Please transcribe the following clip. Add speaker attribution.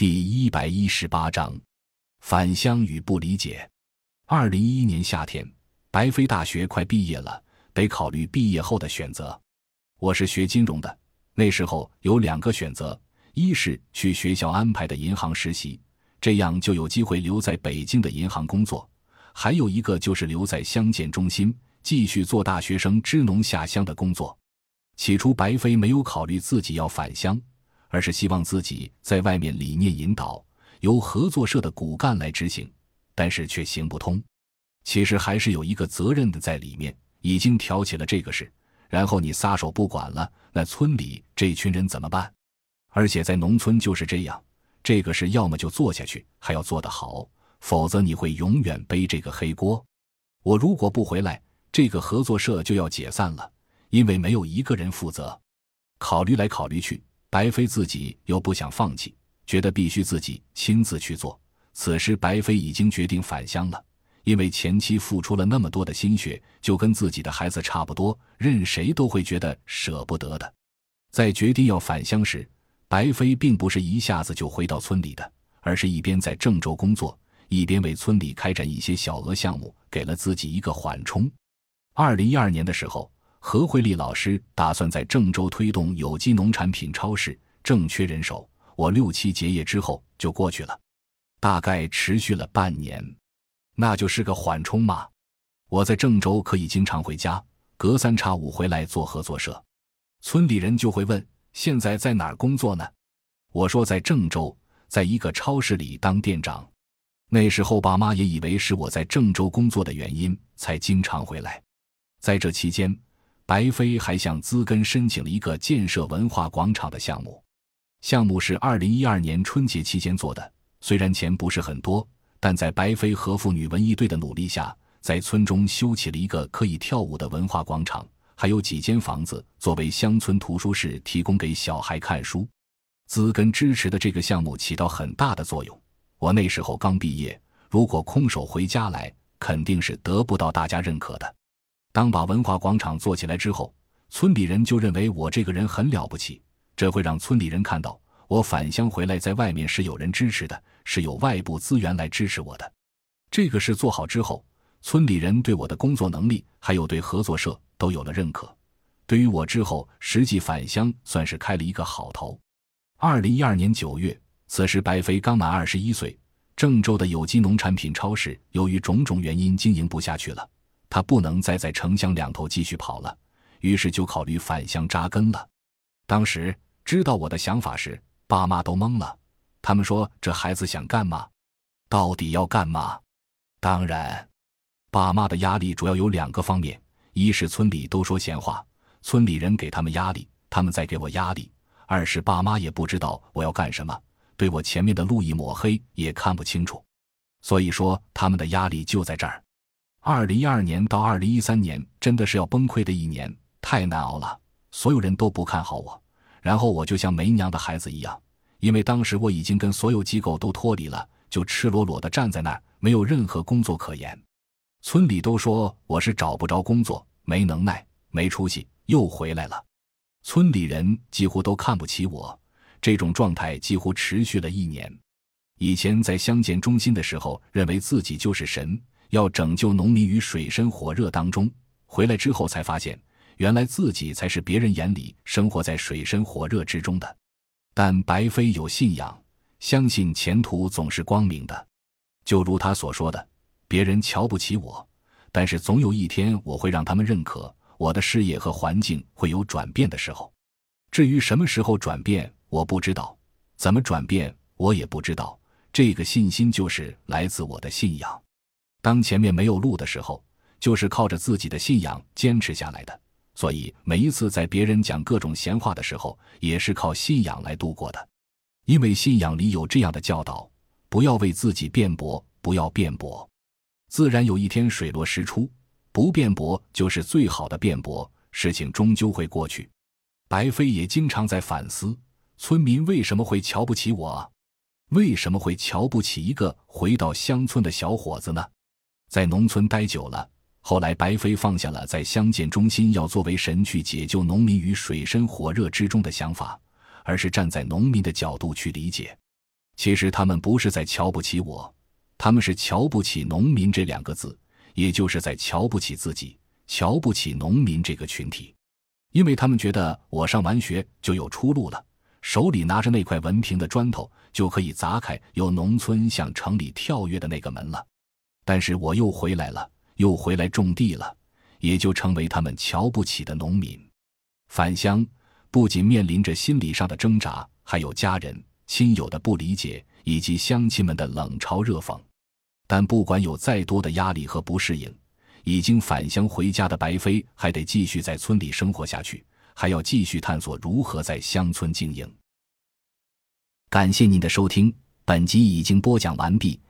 Speaker 1: 第一百一十八章，返乡与不理解。二零一一年夏天，白飞大学快毕业了，得考虑毕业后的选择。我是学金融的，那时候有两个选择：一是去学校安排的银行实习，这样就有机会留在北京的银行工作；还有一个就是留在乡建中心，继续做大学生支农下乡的工作。起初，白飞没有考虑自己要返乡。而是希望自己在外面理念引导，由合作社的骨干来执行，但是却行不通。其实还是有一个责任的在里面，已经挑起了这个事，然后你撒手不管了，那村里这群人怎么办？而且在农村就是这样，这个事要么就做下去，还要做得好，否则你会永远背这个黑锅。我如果不回来，这个合作社就要解散了，因为没有一个人负责。考虑来考虑去。白飞自己又不想放弃，觉得必须自己亲自去做。此时，白飞已经决定返乡了，因为前妻付出了那么多的心血，就跟自己的孩子差不多，任谁都会觉得舍不得的。在决定要返乡时，白飞并不是一下子就回到村里的，而是一边在郑州工作，一边为村里开展一些小额项目，给了自己一个缓冲。二零一二年的时候。何慧丽老师打算在郑州推动有机农产品超市，正缺人手。我六七结业之后就过去了，大概持续了半年，那就是个缓冲嘛。我在郑州可以经常回家，隔三差五回来做合作社。村里人就会问：现在在哪儿工作呢？我说在郑州，在一个超市里当店长。那时候爸妈也以为是我在郑州工作的原因，才经常回来。在这期间。白飞还向资根申请了一个建设文化广场的项目，项目是二零一二年春节期间做的。虽然钱不是很多，但在白飞和妇女文艺队的努力下，在村中修起了一个可以跳舞的文化广场，还有几间房子作为乡村图书室，提供给小孩看书。资根支持的这个项目起到很大的作用。我那时候刚毕业，如果空手回家来，肯定是得不到大家认可的。当把文化广场做起来之后，村里人就认为我这个人很了不起，这会让村里人看到我返乡回来，在外面是有人支持的，是有外部资源来支持我的。这个事做好之后，村里人对我的工作能力还有对合作社都有了认可，对于我之后实际返乡算是开了一个好头。二零一二年九月，此时白飞刚满二十一岁，郑州的有机农产品超市由于种种原因经营不下去了。他不能再在城乡两头继续跑了，于是就考虑返乡扎根了。当时知道我的想法时，爸妈都懵了。他们说：“这孩子想干嘛？到底要干嘛？”当然，爸妈的压力主要有两个方面：一是村里都说闲话，村里人给他们压力，他们在给我压力；二是爸妈也不知道我要干什么，对我前面的路一抹黑，也看不清楚。所以说，他们的压力就在这儿。二零一二年到二零一三年真的是要崩溃的一年，太难熬了。所有人都不看好我，然后我就像没娘的孩子一样，因为当时我已经跟所有机构都脱离了，就赤裸裸的站在那儿，没有任何工作可言。村里都说我是找不着工作，没能耐，没出息，又回来了。村里人几乎都看不起我，这种状态几乎持续了一年。以前在乡建中心的时候，认为自己就是神。要拯救农民于水深火热当中，回来之后才发现，原来自己才是别人眼里生活在水深火热之中的。但白飞有信仰，相信前途总是光明的。就如他所说的，别人瞧不起我，但是总有一天我会让他们认可我的事业和环境会有转变的时候。至于什么时候转变，我不知道；怎么转变，我也不知道。这个信心就是来自我的信仰。当前面没有路的时候，就是靠着自己的信仰坚持下来的。所以每一次在别人讲各种闲话的时候，也是靠信仰来度过的。因为信仰里有这样的教导：不要为自己辩驳，不要辩驳，自然有一天水落石出。不辩驳就是最好的辩驳，事情终究会过去。白飞也经常在反思：村民为什么会瞧不起我？为什么会瞧不起一个回到乡村的小伙子呢？在农村待久了，后来白飞放下了在乡建中心要作为神去解救农民于水深火热之中的想法，而是站在农民的角度去理解。其实他们不是在瞧不起我，他们是瞧不起“农民”这两个字，也就是在瞧不起自己，瞧不起农民这个群体，因为他们觉得我上完学就有出路了，手里拿着那块文凭的砖头就可以砸开由农村向城里跳跃的那个门了。但是我又回来了，又回来种地了，也就成为他们瞧不起的农民。返乡不仅面临着心理上的挣扎，还有家人。亲友的不理解，以及乡亲们的冷嘲热讽，但不管有再多的压力和不适应，已经返乡回家的白飞还得继续在村里生活下去，还要继续探索如何在乡村经营。感谢您的收听，本集已经播讲完毕。